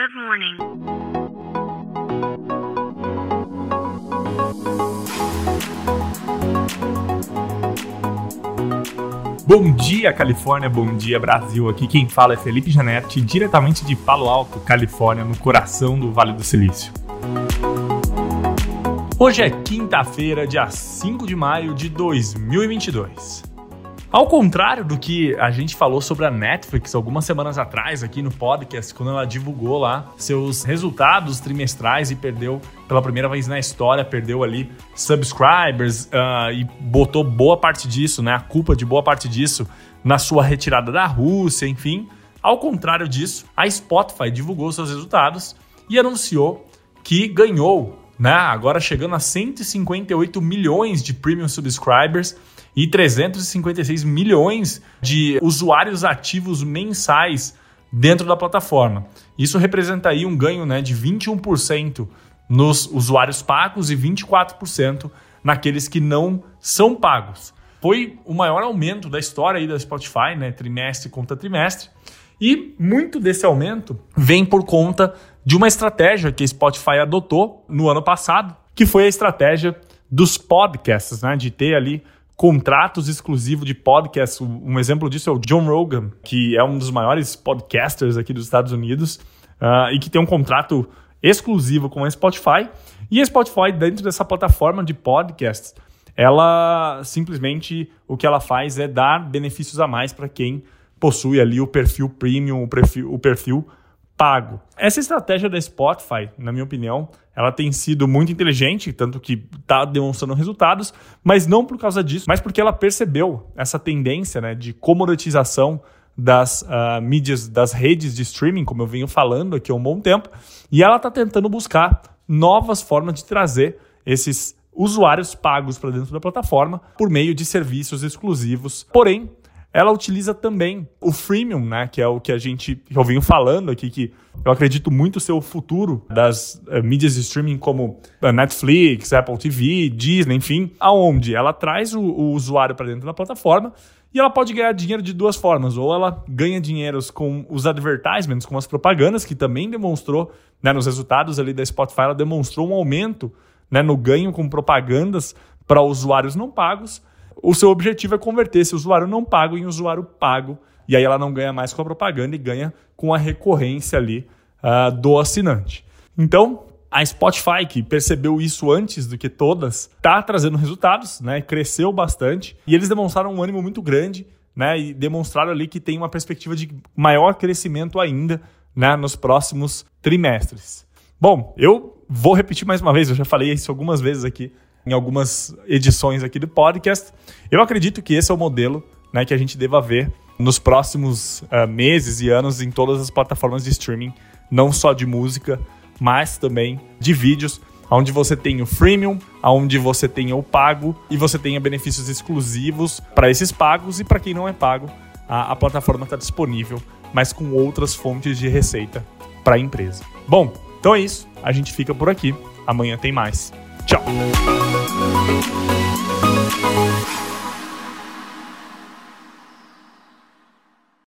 Good morning. Bom dia, Califórnia, bom dia, Brasil. Aqui quem fala é Felipe Janetti, diretamente de Palo Alto, Califórnia, no coração do Vale do Silício. Hoje é quinta-feira, dia 5 de maio de 2022. Ao contrário do que a gente falou sobre a Netflix algumas semanas atrás aqui no podcast, quando ela divulgou lá seus resultados trimestrais e perdeu pela primeira vez na história, perdeu ali subscribers uh, e botou boa parte disso, né, a culpa de boa parte disso na sua retirada da Rússia, enfim. Ao contrário disso, a Spotify divulgou seus resultados e anunciou que ganhou, né, agora chegando a 158 milhões de premium subscribers e 356 milhões de usuários ativos mensais dentro da plataforma. Isso representa aí um ganho né, de 21% nos usuários pagos e 24% naqueles que não são pagos. Foi o maior aumento da história aí da Spotify, né, trimestre contra trimestre. E muito desse aumento vem por conta de uma estratégia que a Spotify adotou no ano passado, que foi a estratégia dos podcasts, né, de ter ali contratos exclusivos de podcast. Um exemplo disso é o John Rogan, que é um dos maiores podcasters aqui dos Estados Unidos uh, e que tem um contrato exclusivo com a Spotify. E a Spotify, dentro dessa plataforma de podcasts, ela simplesmente o que ela faz é dar benefícios a mais para quem possui ali o perfil premium, o perfil, o perfil pago. Essa estratégia da Spotify, na minha opinião, ela tem sido muito inteligente, tanto que está demonstrando resultados, mas não por causa disso, mas porque ela percebeu essa tendência né, de comoditização das uh, mídias, das redes de streaming, como eu venho falando aqui há um bom tempo, e ela está tentando buscar novas formas de trazer esses usuários pagos para dentro da plataforma por meio de serviços exclusivos, porém ela utiliza também o freemium, né, que é o que a gente eu venho falando aqui que eu acredito muito ser o futuro das uh, mídias de streaming como Netflix, Apple TV, Disney, enfim, aonde ela traz o, o usuário para dentro da plataforma e ela pode ganhar dinheiro de duas formas, ou ela ganha dinheiro com os advertisements, com as propagandas, que também demonstrou, né, nos resultados ali da Spotify, ela demonstrou um aumento né, no ganho com propagandas para usuários não pagos, o seu objetivo é converter esse usuário não pago em usuário pago. E aí ela não ganha mais com a propaganda e ganha com a recorrência ali uh, do assinante. Então, a Spotify, que percebeu isso antes do que todas, está trazendo resultados, né? Cresceu bastante e eles demonstraram um ânimo muito grande, né? E demonstraram ali que tem uma perspectiva de maior crescimento ainda, né? Nos próximos trimestres. Bom, eu vou repetir mais uma vez, eu já falei isso algumas vezes aqui em algumas edições aqui do podcast. Eu acredito que esse é o modelo né, que a gente deva ver nos próximos uh, meses e anos em todas as plataformas de streaming, não só de música, mas também de vídeos, onde você tem o freemium, onde você tem o pago e você tenha benefícios exclusivos para esses pagos e para quem não é pago, a, a plataforma está disponível, mas com outras fontes de receita para a empresa. Bom, então é isso. A gente fica por aqui. Amanhã tem mais. Tchau.